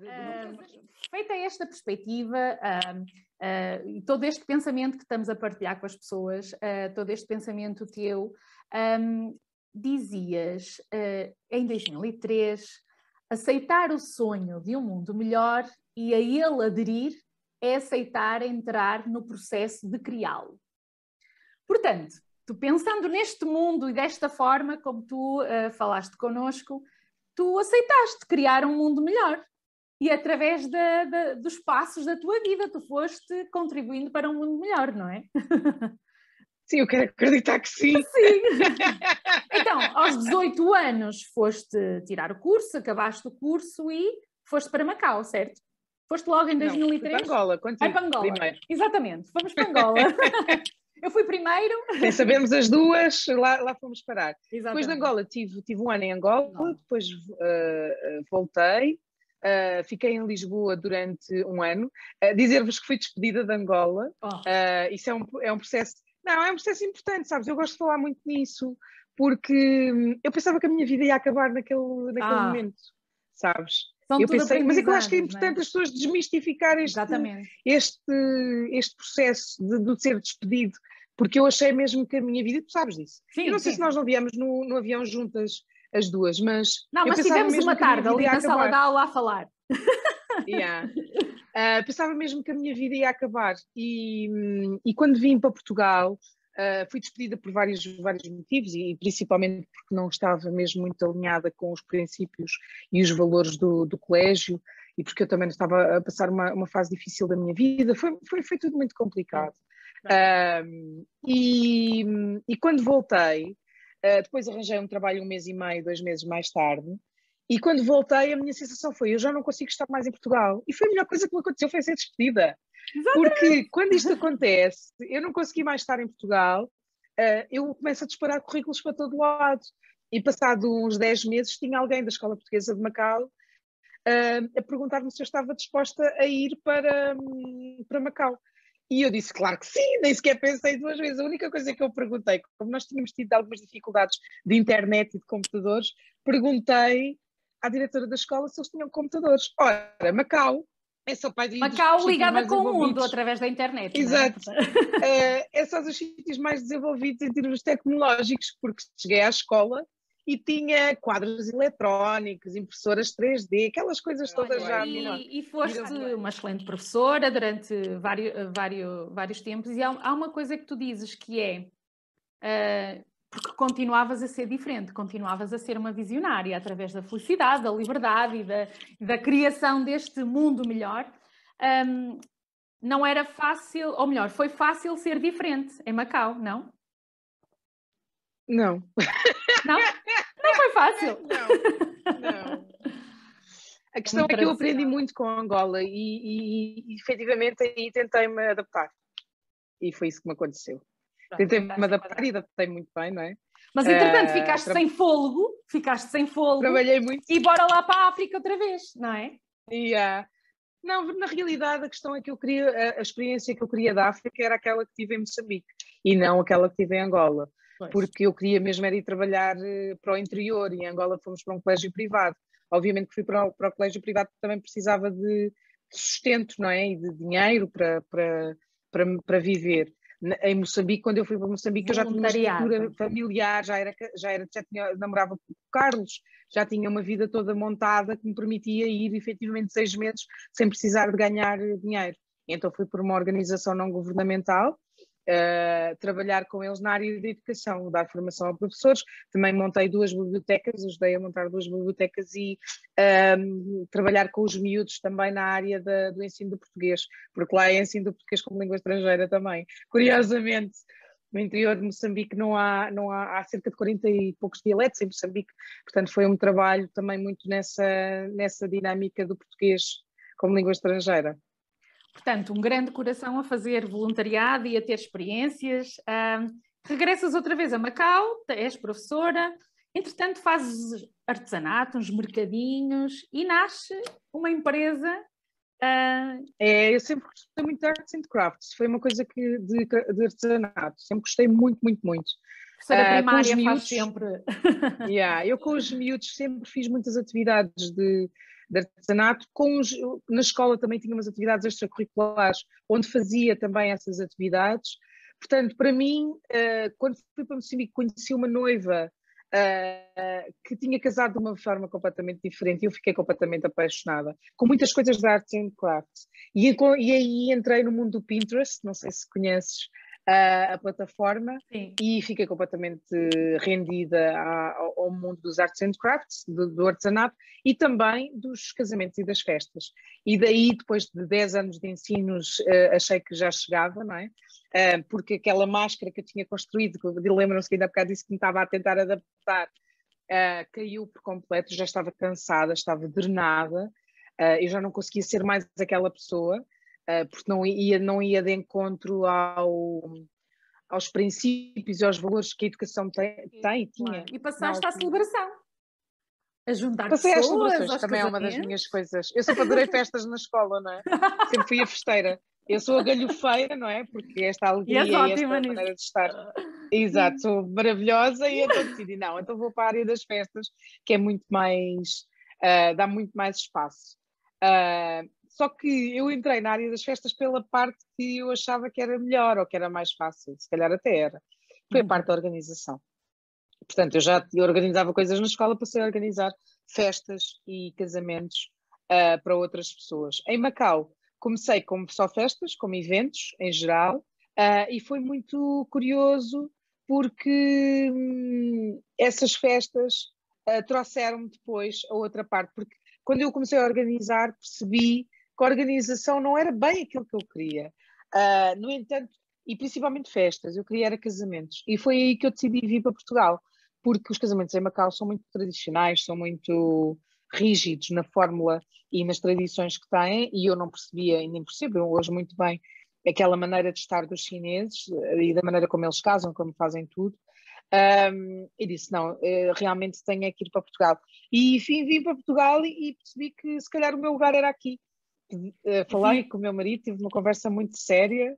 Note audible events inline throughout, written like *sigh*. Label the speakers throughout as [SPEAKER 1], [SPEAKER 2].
[SPEAKER 1] Uh, feita esta perspectiva uh, uh, e todo este pensamento que estamos a partilhar com as pessoas, todo este pensamento teu, um, dizias em 2003 aceitar o sonho de um mundo melhor e a ele aderir é aceitar entrar no processo de criá-lo. Portanto, tu pensando neste mundo e desta forma, como tu falaste connosco, tu aceitaste criar um mundo melhor e através da, da, dos passos da tua vida tu foste contribuindo para um mundo melhor, não é?
[SPEAKER 2] Sim, eu quero acreditar que sim.
[SPEAKER 1] Sim. Então, aos 18 anos foste tirar o curso, acabaste o curso e foste para Macau, certo? Foste logo em 2003?
[SPEAKER 2] Não, para Angola, contigo, Ai,
[SPEAKER 1] para Angola. Primeiro. Exatamente, fomos para Angola. *laughs* eu fui primeiro.
[SPEAKER 2] Sem sabermos as duas, lá, lá fomos parar. Exatamente. Depois de Angola, tive, tive um ano em Angola, Não. depois uh, voltei, Uh, fiquei em Lisboa durante um ano. Uh, Dizer-vos que fui despedida de Angola, oh. uh, isso é um, é um processo. Não, é um processo importante, sabes? Eu gosto de falar muito nisso, porque hum, eu pensava que a minha vida ia acabar naquele, naquele ah. momento, sabes?
[SPEAKER 1] São
[SPEAKER 2] eu pensei, mas é que eu acho que é, é? importante é? as pessoas desmistificar este, este, este processo de, de, ser despedido, porque eu achei mesmo que a minha vida, tu sabes disso. Sim, eu não sim. sei se nós não viemos no, no avião juntas as duas, mas.
[SPEAKER 1] Não, mas tivemos uma tarde ali na sala de aula a falar.
[SPEAKER 2] Yeah. Uh, *laughs* pensava mesmo que a minha vida ia acabar. E, e quando vim para Portugal, uh, fui despedida por vários, vários motivos, e principalmente porque não estava mesmo muito alinhada com os princípios e os valores do, do colégio, e porque eu também estava a passar uma, uma fase difícil da minha vida. Foi, foi, foi tudo muito complicado. Uh, e, e quando voltei, Uh, depois arranjei um trabalho um mês e meio, dois meses mais tarde. E quando voltei, a minha sensação foi: eu já não consigo estar mais em Portugal. E foi a melhor coisa que me aconteceu, foi ser despedida. Exatamente. Porque quando isto acontece, eu não consegui mais estar em Portugal, uh, eu começo a disparar currículos para todo lado. E passado uns 10 meses, tinha alguém da Escola Portuguesa de Macau uh, a perguntar-me se eu estava disposta a ir para, um, para Macau. E eu disse, claro que sim, nem sequer pensei duas vezes. A única coisa que eu perguntei, como nós tínhamos tido algumas dificuldades de internet e de computadores, perguntei à diretora da escola se eles tinham computadores. Ora, Macau é só para
[SPEAKER 1] Macau ligada com o mundo através da internet.
[SPEAKER 2] É? Exato. É? *laughs* é só dos sítios mais desenvolvidos em termos tecnológicos, porque cheguei à escola e tinha quadros eletrónicos, impressoras 3D, aquelas coisas todas já.
[SPEAKER 1] E, e foste uma excelente professora durante vários, vários, vários tempos, e há, há uma coisa que tu dizes que é. Uh, porque continuavas a ser diferente, continuavas a ser uma visionária através da felicidade, da liberdade e da, da criação deste mundo melhor. Um, não era fácil, ou melhor, foi fácil ser diferente em Macau, não?
[SPEAKER 2] Não.
[SPEAKER 1] Não? Não foi fácil. *laughs*
[SPEAKER 2] Não, não. A questão é que eu aprendi muito com Angola e, e, e efetivamente aí tentei-me adaptar. E foi isso que me aconteceu. Tentei-me adaptar e adaptei muito bem, não é?
[SPEAKER 1] Mas entretanto uh, ficaste tra... sem fôlego, ficaste sem fôlego.
[SPEAKER 2] Trabalhei muito.
[SPEAKER 1] E bora lá para a África outra vez, não é?
[SPEAKER 2] Yeah. Não, na realidade a questão é que eu queria, a, a experiência que eu queria da África era aquela que tive em Moçambique e não aquela que tive em Angola. Pois. porque eu queria mesmo era ir trabalhar eh, para o interior e em Angola fomos para um colégio privado. Obviamente que fui para o, para o colégio privado porque também precisava de, sustento, não é? E de dinheiro para, para, para, para viver. Em Moçambique, quando eu fui para Moçambique, eu já tinha uma estrutura familiar, já era, já era, já tinha, namorava com o Carlos, já tinha uma vida toda montada que me permitia ir efetivamente seis meses sem precisar de ganhar dinheiro. Então fui por uma organização não governamental uh, trabalhar com eles na área da educação, dar formação a professores. Também montei duas bibliotecas, ajudei a montar duas bibliotecas e um, trabalhar com os miúdos também na área da, do ensino do português, porque lá é ensino do português como língua estrangeira também. Curiosamente, no interior de Moçambique não há, não há, há cerca de 40 e poucos dialetos em Moçambique, portanto foi um trabalho também muito nessa, nessa dinâmica do português como língua estrangeira.
[SPEAKER 1] Portanto, um grande coração a fazer voluntariado e a ter experiências. regressas outra vez a Macau, és professora, entretanto fazes artesanato, uns mercadinhos e nasce uma empresa. Uh...
[SPEAKER 2] É, eu sempre gostei muito de arts and crafts, foi uma coisa que de, de artesanato, sempre gostei muito, muito, muito.
[SPEAKER 1] Professora uh, primária miúdos, faz sempre.
[SPEAKER 2] yeah, eu com os miúdos sempre fiz muitas atividades de de artesanato. Com os, na escola também tinha umas atividades extracurriculares, onde fazia também essas atividades. Portanto, para mim, uh, quando fui para Moçambique, conheci uma noiva uh, que tinha casado de uma forma completamente diferente e eu fiquei completamente apaixonada, com muitas coisas de artes and crafts. E, e aí entrei no mundo do Pinterest, não sei se conheces, a, a plataforma Sim. e fiquei completamente rendida ao, ao, mundo dos arts and crafts, do, do, artesanato e também dos casamentos e das festas. E daí, depois de 10 anos de ensinos, uh, achei que já chegava, não é? Uh, porque aquela máscara que eu tinha construído, lembram-se que ainda há bocado disse que me estava a tentar adaptar, uh, caiu por completo, já estava cansada, estava drenada, eu já não conseguia ser mais aquela pessoa. Uh, porque não ia, não ia de encontro ao, aos princípios e aos valores que a educação tem, tem e tinha.
[SPEAKER 1] E passaste à celebração. A juntar
[SPEAKER 2] Passei
[SPEAKER 1] pessoas,
[SPEAKER 2] às celebrações, também é uma das minhas coisas. Eu sempre adorei festas na escola, não é? Sempre fui a festeira. Eu sou a galhofeira, não é? Porque esta alegria e, e esta maneira de estar. Exato, sou maravilhosa e então decidi, não, então vou para a área das festas, que é muito mais. Uh, dá muito mais espaço. Uh, só que eu entrei na área das festas pela parte que eu achava que era melhor ou que era mais fácil, se calhar até era. Foi a uhum. parte da organização. Portanto, eu já organizava coisas na escola, passei a organizar festas e casamentos uh, para outras pessoas. Em Macau, comecei como só festas, como eventos em geral, uh, e foi muito curioso porque hum, essas festas uh, trouxeram-me depois a outra parte, porque quando eu comecei a organizar percebi que a organização não era bem aquilo que eu queria. Uh, no entanto, e principalmente festas, eu queria era casamentos. E foi aí que eu decidi vir para Portugal, porque os casamentos em Macau são muito tradicionais, são muito rígidos na fórmula e nas tradições que têm, e eu não percebia e nem percebo hoje muito bem aquela maneira de estar dos chineses eh, e da maneira como eles casam, como fazem tudo. Um, e disse: Não, eh, realmente tenho que ir para Portugal. E enfim, vim para Portugal e, e percebi que se calhar o meu lugar era aqui. Uh, falei com o meu marido, tive uma conversa muito séria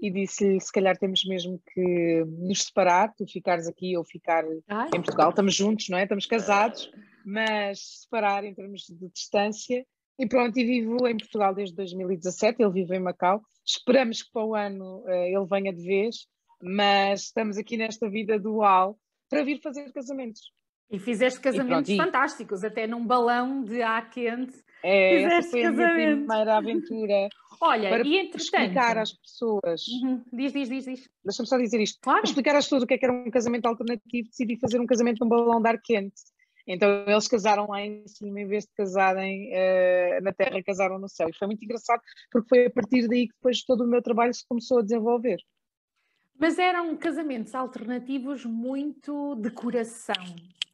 [SPEAKER 2] e disse-lhe: se calhar temos mesmo que nos separar, tu ficares aqui ou ficar Ai. em Portugal. Estamos juntos, não é? Estamos casados, mas separar em termos de distância. E pronto, e vivo em Portugal desde 2017, ele vive em Macau. Esperamos que para o ano uh, ele venha de vez, mas estamos aqui nesta vida dual para vir fazer casamentos.
[SPEAKER 1] E fizeste casamentos e pronto, fantásticos, e... até num balão de ar quente
[SPEAKER 2] é, essa foi casamento. a minha primeira aventura.
[SPEAKER 1] Olha,
[SPEAKER 2] para
[SPEAKER 1] e entretanto...
[SPEAKER 2] explicar às pessoas.
[SPEAKER 1] Uhum. Diz, diz, diz, diz.
[SPEAKER 2] Deixa-me só dizer isto. Claro. Para explicar às pessoas o que é que era um casamento alternativo, decidi fazer um casamento num balão de ar quente. Então eles casaram lá em cima, em vez de casarem uh, na terra, casaram no céu. E foi muito engraçado, porque foi a partir daí que depois todo o meu trabalho se começou a desenvolver.
[SPEAKER 1] Mas eram casamentos alternativos muito de coração,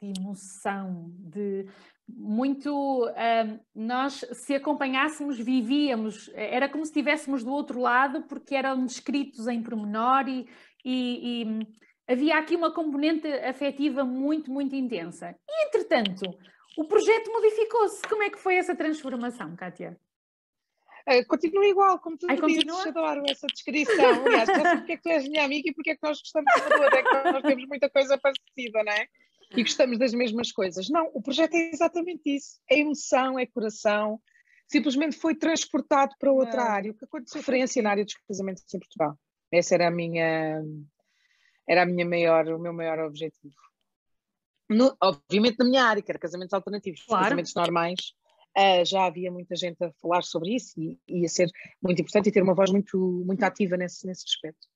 [SPEAKER 1] de emoção, de muito uh, nós se acompanhássemos vivíamos era como se estivéssemos do outro lado porque eram descritos em pormenor e, e, e havia aqui uma componente afetiva muito muito intensa e entretanto o projeto modificou-se como é que foi essa transformação Kátia?
[SPEAKER 2] Uh, continua igual, como tu Ai, dizes, continua? adoro essa descrição. Aliás, já sei porque é que tu és minha amiga e porque é que nós gostamos de uma é que nós temos muita coisa parecida, não é? E gostamos das mesmas coisas. Não, o projeto é exatamente isso. É emoção, é coração. Simplesmente foi transportado para outra é. área. O que aconteceu referência na área dos casamentos em Portugal. Essa era a minha, era a minha maior, o meu maior objetivo. No, obviamente na minha área, que era casamentos alternativos, claro. casamentos normais, uh, já havia muita gente a falar sobre isso e ia ser muito importante e ter uma voz muito, muito ativa nesse, nesse aspecto.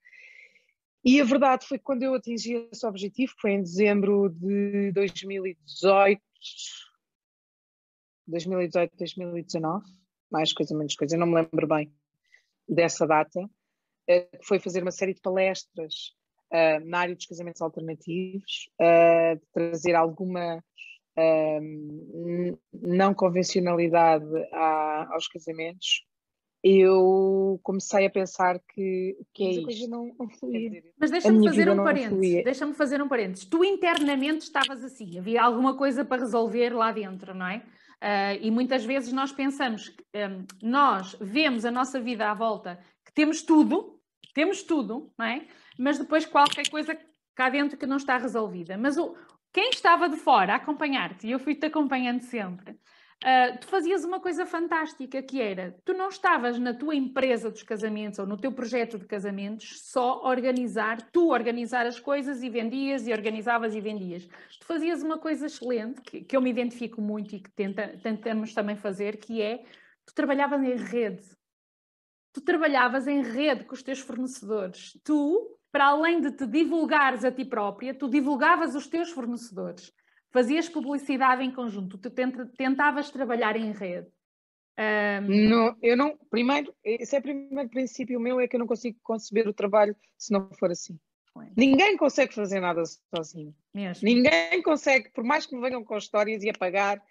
[SPEAKER 2] E a verdade foi que quando eu atingi esse objetivo, foi em dezembro de 2018, 2018, 2019, mais coisa, menos coisa, eu não me lembro bem dessa data, eh, que foi fazer uma série de palestras uh, na área dos casamentos alternativos, uh, trazer alguma uh, não convencionalidade aos casamentos eu comecei a pensar que, que é isso.
[SPEAKER 1] Não, não Mas deixa-me fazer um parênteses. Deixa-me fazer um parênteses. Tu internamente estavas assim, havia alguma coisa para resolver lá dentro, não é? Uh, e muitas vezes nós pensamos, um, nós vemos a nossa vida à volta, que temos tudo, temos tudo, não é? Mas depois qualquer coisa cá dentro que não está resolvida. Mas o, quem estava de fora a acompanhar-te, e eu fui-te acompanhando sempre, Uh, tu fazias uma coisa fantástica que era, tu não estavas na tua empresa dos casamentos ou no teu projeto de casamentos só organizar, tu organizar as coisas e vendias e organizavas e vendias. Tu fazias uma coisa excelente, que, que eu me identifico muito e que tenta, tentamos também fazer, que é, tu trabalhavas em rede. Tu trabalhavas em rede com os teus fornecedores. Tu, para além de te divulgares a ti própria, tu divulgavas os teus fornecedores fazias publicidade em conjunto, tu tentavas trabalhar em rede.
[SPEAKER 2] Um... Não, eu não, primeiro, esse é o primeiro princípio meu, é que eu não consigo conceber o trabalho se não for assim. Ninguém consegue fazer nada sozinho. Mesmo. Ninguém consegue, por mais que me venham com histórias e a pagar,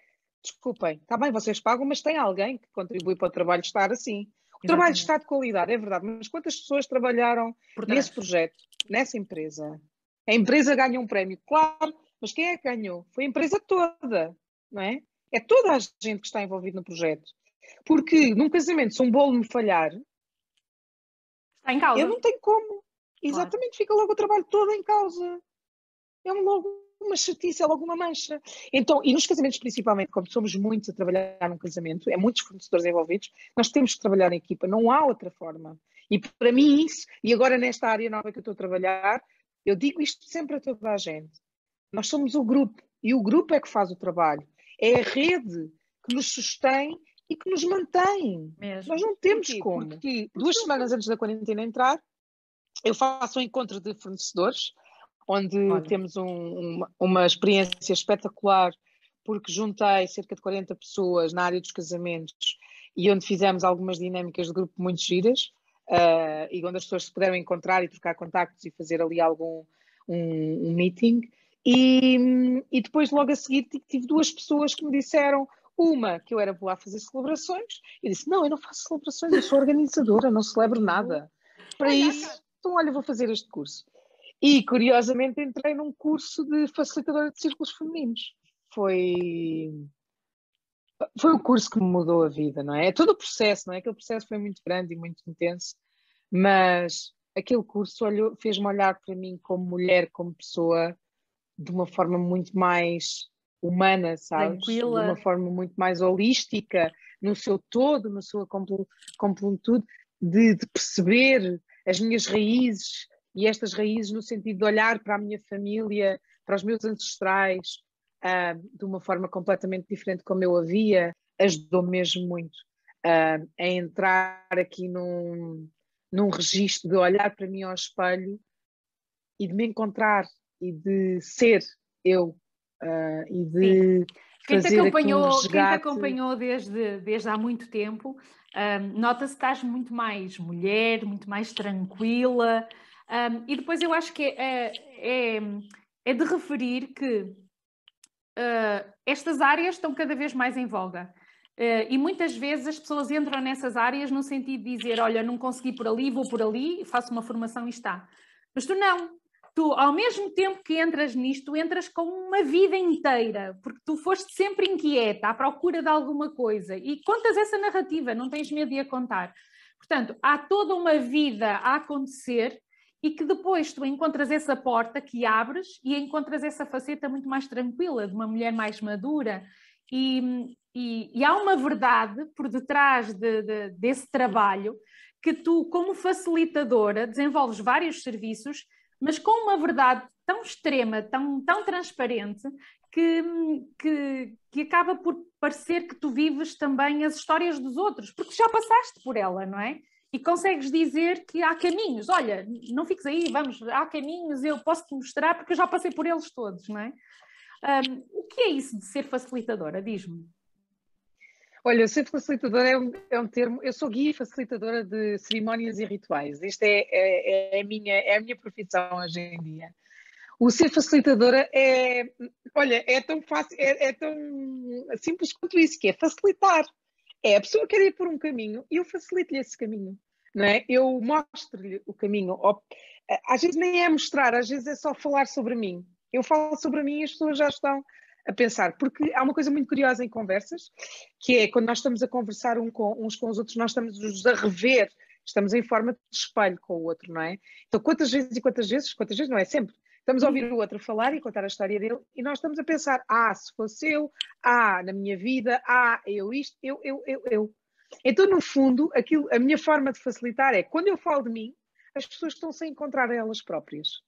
[SPEAKER 2] desculpem, está bem, vocês pagam, mas tem alguém que contribui para o trabalho estar assim. O Exatamente. trabalho está de qualidade, é verdade, mas quantas pessoas trabalharam nesse projeto, nessa empresa? A empresa ganha um prémio, claro, mas quem é que ganhou? Foi a empresa toda, não é? É toda a gente que está envolvida no projeto. Porque num casamento, se um bolo me falhar,
[SPEAKER 1] está em causa.
[SPEAKER 2] Eu não tenho como. Exatamente, claro. fica logo o trabalho todo em causa. É logo uma chatice, é logo uma mancha. Então, e nos casamentos principalmente, como somos muitos a trabalhar num casamento, é muitos fornecedores envolvidos, nós temos que trabalhar em equipa, não há outra forma. E para mim isso, e agora nesta área nova que eu estou a trabalhar, eu digo isto sempre a toda a gente. Nós somos o grupo e o grupo é que faz o trabalho. É a rede que nos sustém e que nos mantém. Mesmo. Nós não temos Porque, como. Porque duas semanas antes da quarentena entrar, eu faço um encontro de fornecedores, onde Olha. temos um, uma, uma experiência espetacular, porque juntei cerca de 40 pessoas na área dos casamentos e onde fizemos algumas dinâmicas de grupo muito giras, uh, e onde as pessoas se puderam encontrar e trocar contactos e fazer ali algum um, um meeting. E, e depois, logo a seguir, tive duas pessoas que me disseram, uma que eu era boa a fazer celebrações, e disse: Não, eu não faço celebrações, eu sou organizadora, não celebro nada. Para isso, então, olha, vou fazer este curso. E, curiosamente, entrei num curso de facilitadora de círculos femininos. Foi. Foi o curso que me mudou a vida, não é? É todo o processo, não é? Aquele processo foi muito grande e muito intenso, mas aquele curso fez-me olhar para mim como mulher, como pessoa, de uma forma muito mais humana, sabes? Tranquila. De uma forma muito mais holística, no seu todo, na sua completude, de, de perceber as minhas raízes e estas raízes no sentido de olhar para a minha família, para os meus ancestrais, uh, de uma forma completamente diferente como eu havia, ajudou mesmo muito uh, a entrar aqui num, num registro de olhar para mim ao espelho e de me encontrar e de ser eu uh, e de
[SPEAKER 1] quem te acompanhou, um quem te acompanhou desde, desde há muito tempo, um, nota-se que estás muito mais mulher, muito mais tranquila. Um, e depois eu acho que é, é, é de referir que uh, estas áreas estão cada vez mais em voga. Uh, e muitas vezes as pessoas entram nessas áreas no sentido de dizer: Olha, não consegui por ali, vou por ali, faço uma formação e está. Mas tu não, tu, ao mesmo tempo que entras nisto, entras com uma vida inteira, porque tu foste sempre inquieta, à procura de alguma coisa, e contas essa narrativa, não tens medo de a contar. Portanto, há toda uma vida a acontecer e que depois tu encontras essa porta que abres e encontras essa faceta muito mais tranquila, de uma mulher mais madura. E, e, e há uma verdade por detrás de, de, desse trabalho que tu, como facilitadora, desenvolves vários serviços mas com uma verdade tão extrema, tão, tão transparente, que, que, que, acaba por parecer que tu vives também as histórias dos outros, porque já passaste por ela, não é? E consegues dizer que há caminhos, olha, não fiques aí, vamos, há caminhos, eu posso te mostrar, porque eu já passei por eles todos, não é? Um, o que é isso de ser facilitadora? Diz-me.
[SPEAKER 2] Olha, ser facilitadora é um, é um termo. Eu sou guia facilitadora de cerimónias e rituais. Isto é, é, é, a minha, é a minha profissão hoje em dia. O ser facilitadora é, olha, é tão fácil, é, é tão simples quanto isso, que é facilitar. É a pessoa quer ir por um caminho e eu facilito-lhe esse caminho, não é? Eu mostro-lhe o caminho. Às vezes nem é mostrar, às vezes é só falar sobre mim. Eu falo sobre mim e as pessoas já estão a pensar, porque há uma coisa muito curiosa em conversas, que é quando nós estamos a conversar um com, uns com os outros, nós estamos a rever, estamos em forma de espelho com o outro, não é? Então, quantas vezes e quantas vezes, quantas vezes não é sempre, Estamos a ouvir o outro falar e contar a história dele e nós estamos a pensar, ah, se fosse eu, ah, na minha vida, ah, eu isto, eu, eu, eu, eu. Então, no fundo, aquilo, a minha forma de facilitar é, quando eu falo de mim, as pessoas estão-se a encontrar elas próprias.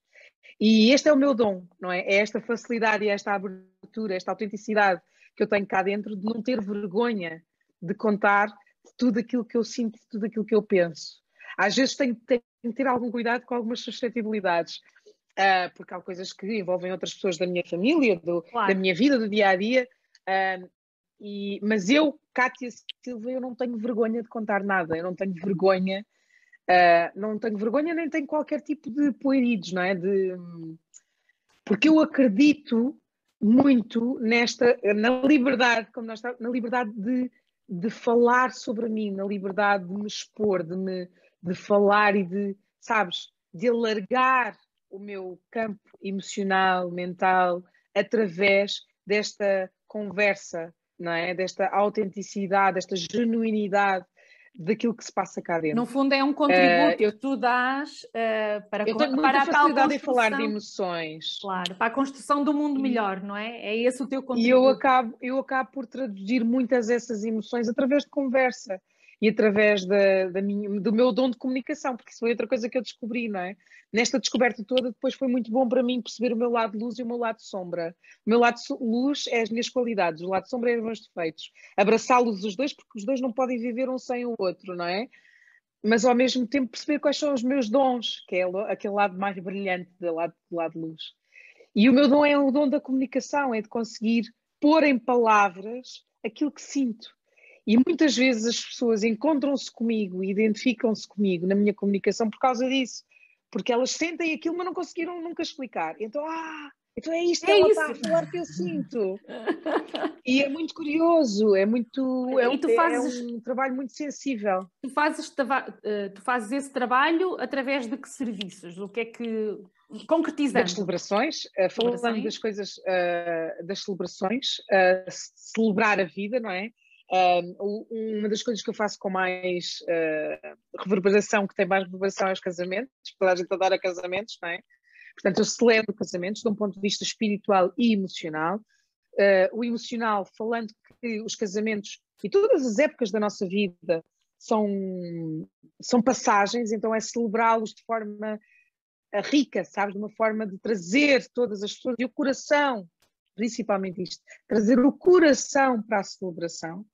[SPEAKER 2] E este é o meu dom, não é? É esta facilidade e esta abertura, esta autenticidade que eu tenho cá dentro de não ter vergonha de contar tudo aquilo que eu sinto, tudo aquilo que eu penso. Às vezes tenho, tenho que ter algum cuidado com algumas suscetibilidades, uh, porque há coisas que envolvem outras pessoas da minha família, do, claro. da minha vida, do dia a dia. Uh, e, mas eu, Cátia Silva, eu não tenho vergonha de contar nada, eu não tenho vergonha, uh, não tenho vergonha nem tenho qualquer tipo de poeridos, não é? De, porque eu acredito muito nesta, na liberdade, como nós na liberdade de, de falar sobre mim, na liberdade de me expor, de me de falar e de, sabes, de alargar o meu campo emocional, mental, através desta conversa, não é? Desta autenticidade, desta genuinidade daquilo que se passa cá dentro.
[SPEAKER 1] No fundo é um contributo uh, eu, que tu dás uh, para,
[SPEAKER 2] eu tenho para a facilidade em falar de emoções.
[SPEAKER 1] Claro, para a construção do mundo melhor, não é? É esse o teu contributo.
[SPEAKER 2] E eu acabo, eu acabo por traduzir muitas dessas emoções através de conversa e através da, da minha, do meu dom de comunicação, porque isso foi outra coisa que eu descobri, não é? Nesta descoberta toda, depois foi muito bom para mim perceber o meu lado luz e o meu lado sombra. O meu lado luz é as minhas qualidades, o lado sombra é os meus defeitos. Abraçá-los os dois, porque os dois não podem viver um sem o outro, não é? Mas ao mesmo tempo perceber quais são os meus dons, que é aquele lado mais brilhante do lado, do lado luz. E o meu dom é o dom da comunicação, é de conseguir pôr em palavras aquilo que sinto e muitas vezes as pessoas encontram-se comigo e identificam-se comigo na minha comunicação por causa disso, porque elas sentem aquilo, mas não conseguiram nunca explicar. Então, ah, então é isto que é ela isso. está a falar que eu sinto. e é muito curioso, é muito. É, um, fazes, é um trabalho muito sensível.
[SPEAKER 1] Tu fazes, eh, tu fazes esse trabalho através de que serviços? O que é que. Concretizando.
[SPEAKER 2] Das celebrações, uh, falando das coisas, uh, das celebrações, uh, celebrar a vida, não é? Uma das coisas que eu faço com mais uh, reverberação, que tem mais reverberação, é os casamentos, toda a gente adora casamentos, não é? Portanto, eu celebro casamentos de um ponto de vista espiritual e emocional. Uh, o emocional, falando que os casamentos e todas as épocas da nossa vida são, são passagens, então é celebrá-los de forma ah, rica, sabes? De uma forma de trazer todas as pessoas e o coração, principalmente isto, trazer o coração para a celebração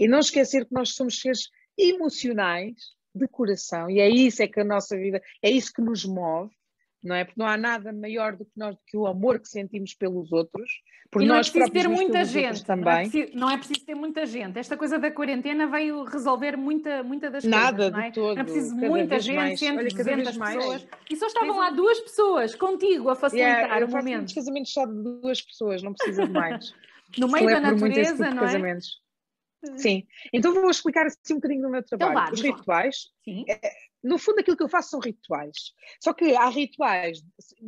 [SPEAKER 2] e não esquecer que nós somos seres emocionais de coração, e é isso é que a nossa vida, é isso que nos move, não é? Porque não há nada maior do que nós do que o amor que sentimos pelos outros.
[SPEAKER 1] Por e não é preciso ter muita gente também. Não é, preciso, não é, preciso, ter muita gente. Esta coisa da quarentena veio resolver muita, muita das
[SPEAKER 2] nada
[SPEAKER 1] coisas. Nada
[SPEAKER 2] é? de todo.
[SPEAKER 1] Não é preciso muita gente, mais. 100, Olha, 200 pessoas. E só estavam lá duas pessoas contigo a facilitar yeah, o momento.
[SPEAKER 2] Eu casamentos só de duas pessoas, não precisa de mais. *laughs*
[SPEAKER 1] no meio da natureza, tipo não é?
[SPEAKER 2] Sim, então vou explicar assim um bocadinho do meu então trabalho. Então, Os rituais, é, no fundo, aquilo que eu faço são rituais. Só que há rituais,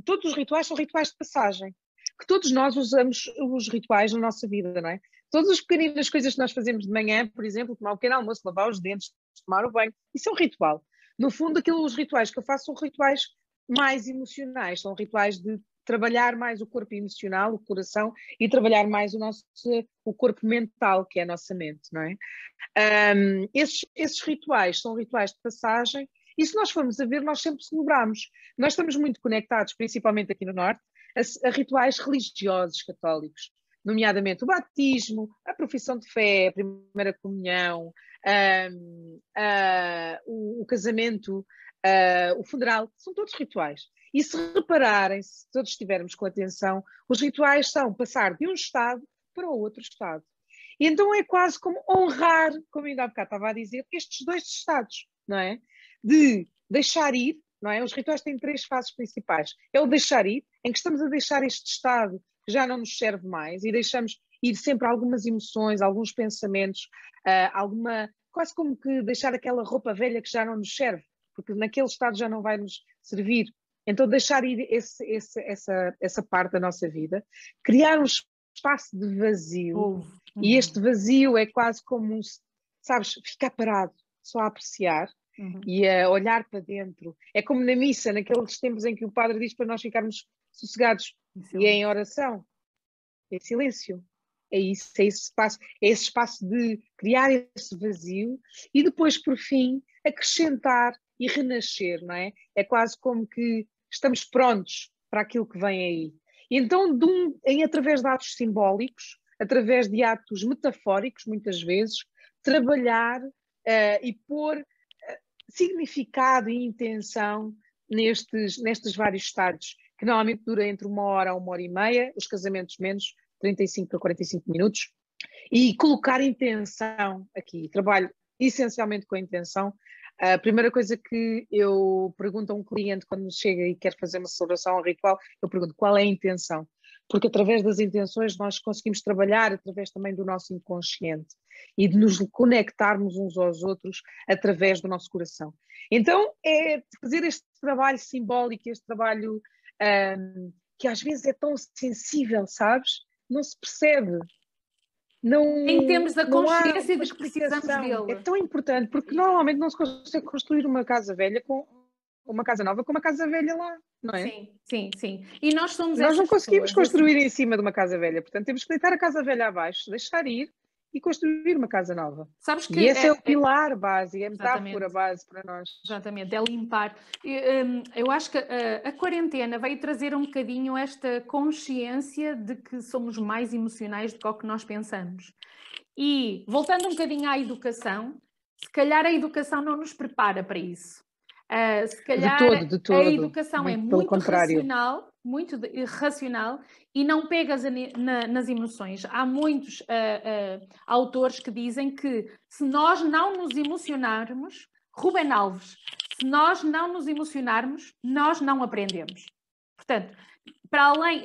[SPEAKER 2] todos os rituais são rituais de passagem. Que todos nós usamos os rituais na nossa vida, não é? Todas as pequeninas coisas que nós fazemos de manhã, por exemplo, tomar um pequeno almoço, lavar os dentes, tomar o banho, isso é um ritual. No fundo, aquilo, os rituais que eu faço são rituais mais emocionais, são rituais de trabalhar mais o corpo emocional, o coração, e trabalhar mais o nosso o corpo mental, que é a nossa mente, não é? Um, esses, esses rituais são rituais de passagem, e se nós formos a ver, nós sempre celebramos. Nós estamos muito conectados, principalmente aqui no Norte, a, a rituais religiosos católicos, nomeadamente o batismo, a profissão de fé, a primeira comunhão, um, uh, o, o, casamento, uh, o funeral, são todos rituais. E se repararem, se todos estivermos com atenção, os rituais são passar de um estado para outro estado. E então é quase como honrar, como ainda há bocado estava a dizer, estes dois estados, não é? De deixar ir, não é? Os rituais têm três fases principais. É o deixar ir, em que estamos a deixar este estado que já não nos serve mais e deixamos ir sempre algumas emoções, alguns pensamentos, uh, alguma, quase como que deixar aquela roupa velha que já não nos serve, porque naquele estado já não vai nos servir. Então, deixar ir esse, esse, essa, essa parte da nossa vida, criar um espaço de vazio, uhum. e este vazio é quase como, um, sabes, ficar parado, só a apreciar uhum. e a olhar para dentro. É como na missa, naqueles tempos em que o padre diz para nós ficarmos sossegados. E é em oração, é silêncio. É isso, é esse espaço, é esse espaço de criar esse vazio e depois, por fim, acrescentar e renascer, não é? É quase como que estamos prontos para aquilo que vem aí. Então, de um, em, através de atos simbólicos, através de atos metafóricos, muitas vezes, trabalhar uh, e pôr uh, significado e intenção nestes, nestes vários estados, que normalmente dura entre uma hora a uma hora e meia, os casamentos menos, 35 a 45 minutos, e colocar intenção aqui. Trabalho essencialmente com a intenção. A primeira coisa que eu pergunto a um cliente quando chega e quer fazer uma celebração ou ritual, eu pergunto qual é a intenção porque através das intenções nós conseguimos trabalhar através também do nosso inconsciente e de nos conectarmos uns aos outros através do nosso coração. Então é fazer este trabalho simbólico, este trabalho um, que às vezes é tão sensível, sabes? Não se percebe. Não,
[SPEAKER 1] em termos da consciência de que precisamos dele.
[SPEAKER 2] É tão importante, porque normalmente não se consegue construir uma casa velha com uma casa nova com uma casa velha lá, não é?
[SPEAKER 1] Sim, sim, sim. E nós somos
[SPEAKER 2] Nós não conseguimos pessoas, construir assim. em cima de uma casa velha, portanto temos que deitar a casa velha abaixo, deixar ir e construir uma casa nova. Sabes que e esse é, é o é pilar é, base, é a metáfora base para nós.
[SPEAKER 1] Exatamente, é limpar. Hum, eu acho que a, a quarentena veio trazer um bocadinho esta consciência de que somos mais emocionais do que o que nós pensamos. E voltando um bocadinho à educação, se calhar a educação não nos prepara para isso. Uh, se calhar de todo, de todo. a educação muito é muito contrário. racional, muito racional e não pegas na, nas emoções. Há muitos uh, uh, autores que dizem que se nós não nos emocionarmos, Ruben Alves, se nós não nos emocionarmos, nós não aprendemos. Portanto, para além,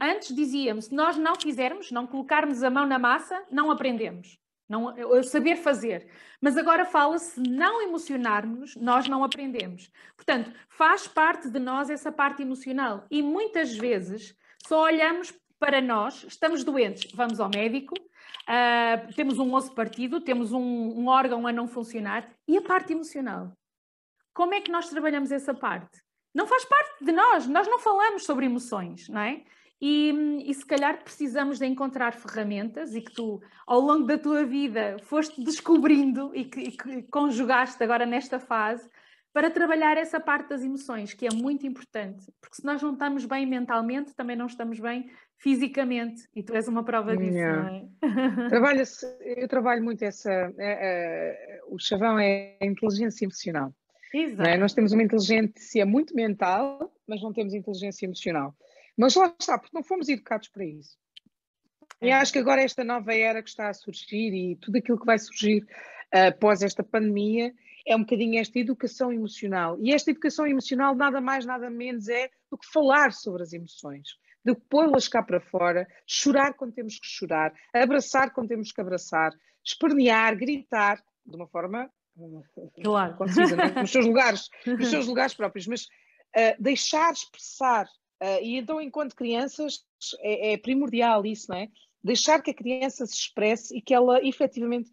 [SPEAKER 1] antes dizíamos, se nós não fizermos, não colocarmos a mão na massa, não aprendemos não, saber fazer. Mas agora fala-se não emocionarmos, nós não aprendemos. Portanto, faz parte de nós essa parte emocional. E muitas vezes só olhamos para nós, estamos doentes, vamos ao médico, uh, temos um osso partido, temos um, um órgão a não funcionar. E a parte emocional? Como é que nós trabalhamos essa parte? Não faz parte de nós, nós não falamos sobre emoções, não é? E, e, se calhar precisamos de encontrar ferramentas e que tu, ao longo da tua vida, foste descobrindo e que, e que, conjugaste agora nesta fase para trabalhar essa parte das emoções, que é muito importante, porque se nós não estamos bem mentalmente, também não estamos bem fisicamente, e tu és uma prova disso, yeah. não
[SPEAKER 2] é? *laughs* Eu trabalho muito essa, é, é, o chavão é a inteligência emocional. É? Exato. É? Nós temos uma inteligência muito mental, mas não temos inteligência emocional. Mas lá está, porque não fomos educados para isso. E é. acho que agora esta nova era que está a surgir e tudo aquilo que vai surgir uh, após esta pandemia é um bocadinho esta educação emocional. E esta educação emocional nada mais, nada menos é do que falar sobre as emoções, de pô-las cá para fora, chorar quando temos que chorar, abraçar quando temos que abraçar, espernear, gritar, de uma forma claro. concisa, é? *laughs* nos seus lugares, nos seus lugares próprios, mas uh, deixar expressar Uh, e então, enquanto crianças, é, é, primordial isso, não é? Deixar que a criança se expresse e que ela efetivamente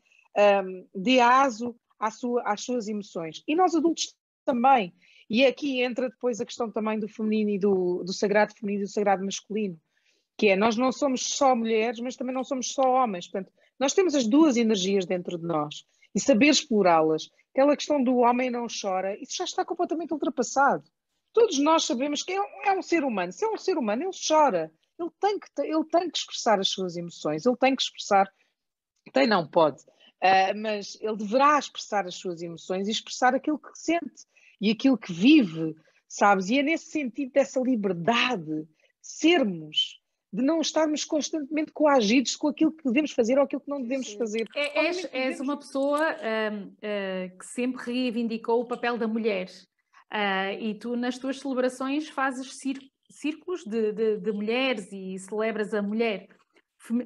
[SPEAKER 2] um, dê aso à sua, às suas emoções. E nós adultos também. E aqui entra depois a questão também do feminino e do, do sagrado feminino e do sagrado masculino, que é nós não somos só mulheres, mas também não somos só homens. Portanto, nós temos as duas energias dentro de nós e saber explorá-las. Aquela questão do homem não chora, isso já está completamente ultrapassado. Todos nós sabemos que é um, é um ser humano. Se é um ser humano, ele chora. Ele tem, que, ele tem que expressar as suas emoções. Ele tem que expressar. Tem, não pode. Uh, mas ele deverá expressar as suas emoções e expressar aquilo que sente e aquilo que vive, sabes? E é nesse sentido dessa liberdade, sermos, de não estarmos constantemente coagidos com aquilo que devemos fazer ou aquilo que não devemos Sim. fazer.
[SPEAKER 1] É, és, és, uma pessoa uh, uh, que sempre reivindicou o papel da mulher. Uh, e tu, nas tuas celebrações, fazes círculos de, de, de, mulheres e celebras a mulher,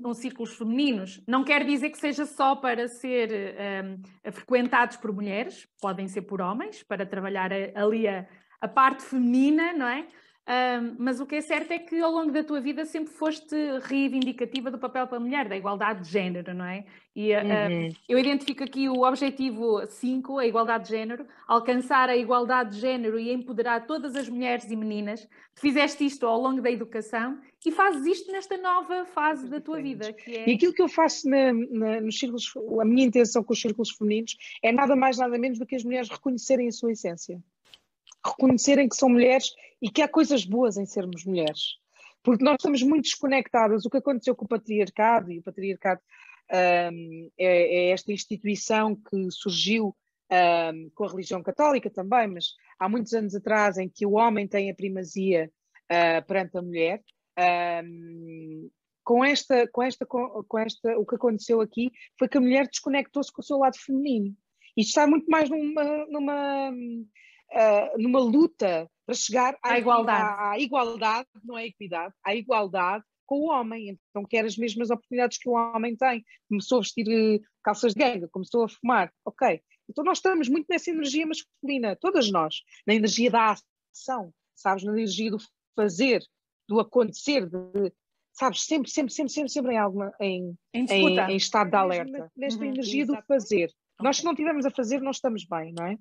[SPEAKER 1] um, círculos femininos. Não quer dizer que seja só para ser um, frequentados por mulheres, podem ser por homens, para trabalhar ali a, a, parte feminina, não é? Um, mas o que é certo é que ao longo da tua vida sempre foste reivindicativa do papel para a mulher, da igualdade de género, não é? E uh, uhum. eu identifico aqui o objetivo 5, a igualdade de género, alcançar a igualdade de género e empoderar todas as mulheres e meninas. Tu fizeste isto ao longo da educação e fazes isto nesta nova fase da tua vida. É...
[SPEAKER 2] E aquilo que eu faço na, na, nos círculos, a minha intenção com os círculos femininos é nada mais, nada menos do que as mulheres reconhecerem a sua essência reconhecerem que são mulheres e que há coisas boas em sermos mulheres. Porque nós estamos muito desconectadas. O que aconteceu com o patriarcado, e o patriarcado um, é, é, esta instituição que surgiu um, com a religião católica também, mas há muitos anos atrás em que o homem tem a primazia uh, perante a mulher. Um, com esta, com esta, com, esta, o que aconteceu aqui foi que a mulher desconectou-se com o seu lado feminino. Isto está muito mais numa, numa uh, numa luta para chegar à, à igualdade. À, à, igualdade, não é equidade, à igualdade com o homem. Então quer as mesmas oportunidades que o homem tem. Começou a vestir uh, calças de ganga, começou a fumar, ok. Então nós estamos muito nessa energia masculina, todas nós, na energia da ação, sabes, na energia do fazer, do acontecer, de, sabes, sempre, sempre, sempre, sempre, sempre em alguma, em, em, em, em estado de alerta, nesta uhum, energia exatamente. do fazer. Okay. Nós se não estivermos a fazer, não estamos bem, não é?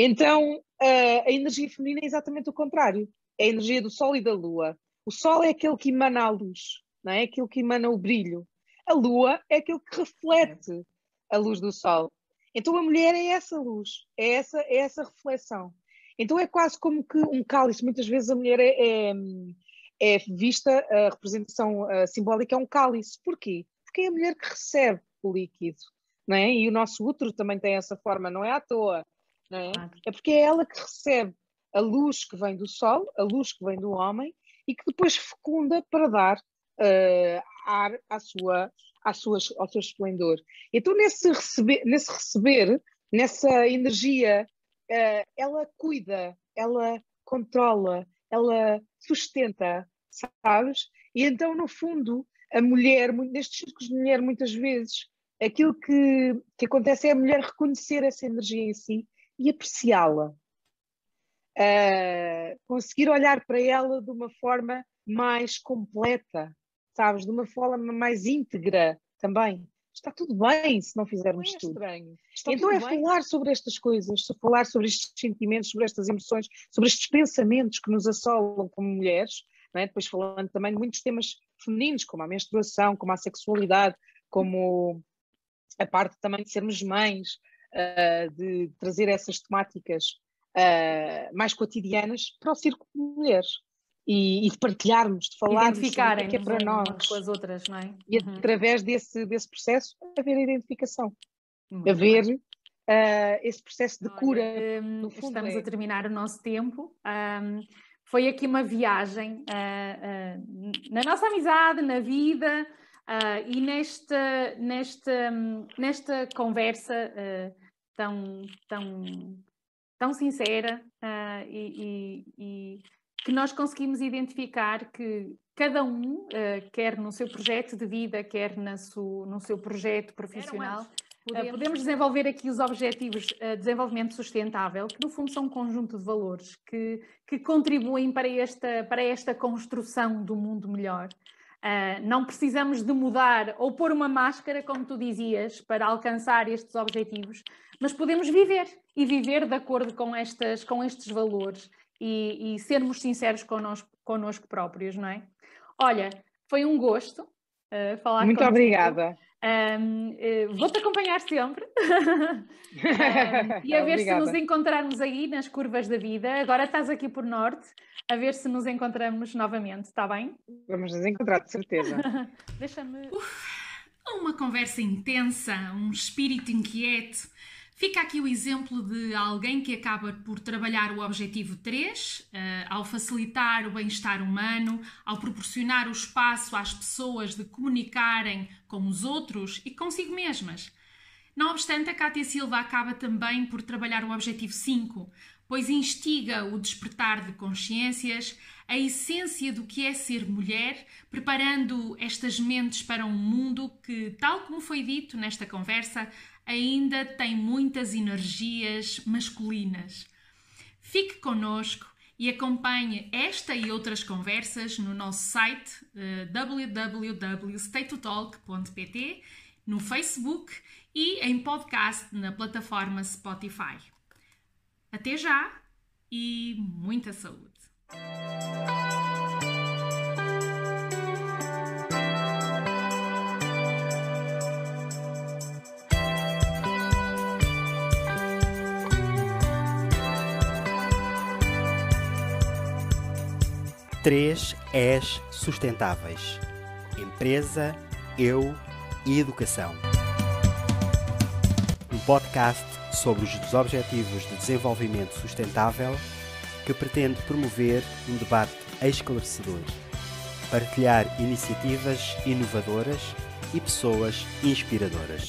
[SPEAKER 2] Então, a energia feminina é exatamente o contrário. É a energia do Sol e da Lua. O Sol é aquele que emana a luz, não é? Aquilo que emana o brilho. A Lua é aquele que reflete a luz do Sol. Então a mulher é essa luz, é essa, é essa reflexão. Então é quase como que um cálice. Muitas vezes a mulher é, é, é vista, a representação a simbólica é um cálice. Porquê? Porque é a mulher que recebe o líquido. Não é? E o nosso útero também tem essa forma, não é à toa é? É porque é ela que recebe a luz que vem do sol, a luz que vem do homem e que depois fecunda para dar uh, ar à sua, à sua, ao seu esplendor. Então, nesse receber, nesse receber nessa energia, uh, ela cuida, ela controla, ela sustenta, sabes? E então, no fundo, a mulher, nestes círculos de mulher, muitas vezes, aquilo que, que acontece é a mulher reconhecer essa energia em si e apreciá-la. Uh, conseguir olhar para ela de uma forma mais completa, sabes? De uma forma mais íntegra também. Está tudo bem se não fizermos não é tudo. então é bem. falar sobre estas coisas, falar sobre estes sentimentos, sobre estas emoções, sobre estes pensamentos que nos assolam como mulheres, é? depois falando também de muitos temas femininos, como a menstruação, como a sexualidade, como a parte também de sermos mães, uh, de trazer essas temáticas uh, mais cotidianas para o círculo de mulheres. E, e de partilharmos, de falarmos
[SPEAKER 1] o
[SPEAKER 2] que é para nós.
[SPEAKER 1] Com as outras, não é?
[SPEAKER 2] E uhum. através desse, desse processo haver a identificação, Muito haver uh, esse processo de cura.
[SPEAKER 1] Olha, estamos é. a terminar o nosso tempo. Um, foi aqui uma viagem uh, uh, na nossa amizade, na vida, Uh, e nesta, nesta, nesta conversa tão, tão, tão sincera uh, e, e, e, que nós conseguimos identificar que cada um, quer no seu projeto de vida, quer na su, no seu projeto profissional, podemos... podemos desenvolver aqui os objetivos de desenvolvimento sustentável, que no fundo são um conjunto de valores que, que contribuem para esta, para esta construção do mundo melhor. Uh, não precisamos de mudar ou pôr uma máscara, como tu dizias, para alcançar estes objetivos, mas podemos viver e viver de acordo com, estas, com estes valores e, e sermos sinceros connosco, connosco próprios, não é? Olha, foi um gosto uh, falar
[SPEAKER 2] Muito contigo. obrigada.
[SPEAKER 1] Um, eh, Vou-te acompanhar sempre *laughs* um, e a *laughs* ver Obrigada. se nos encontrarmos aí nas curvas da vida. Agora estás aqui por norte, a ver se nos encontramos novamente, está bem?
[SPEAKER 2] Vamos nos encontrar, de certeza. *laughs*
[SPEAKER 1] Deixa-me. Uma conversa intensa, um espírito inquieto. Fica aqui o exemplo de alguém que acaba por trabalhar o objetivo 3, uh, eh, ao facilitar o bem-estar humano, ao proporcionar o espaço às pessoas de comunicarem com os outros e consigo mesmas. Não obstante, a Cátia Silva acaba também por trabalhar o objetivo 5, pois instiga o despertar de consciências, a essência do que é ser mulher, preparando estas mentes para um mundo que, tal como foi dito nesta conversa, ainda tem muitas energias masculinas. Fique conosco e acompanhe esta e outras conversas no nosso site uh, www.statotalk.pt, no Facebook e em podcast na plataforma Spotify. Até já e muita saúde!
[SPEAKER 3] Três És sustentáveis: empresa, eu e educação. Um podcast sobre os Objetivos de Desenvolvimento Sustentável que pretende promover um debate esclarecedor, partilhar iniciativas inovadoras e pessoas inspiradoras.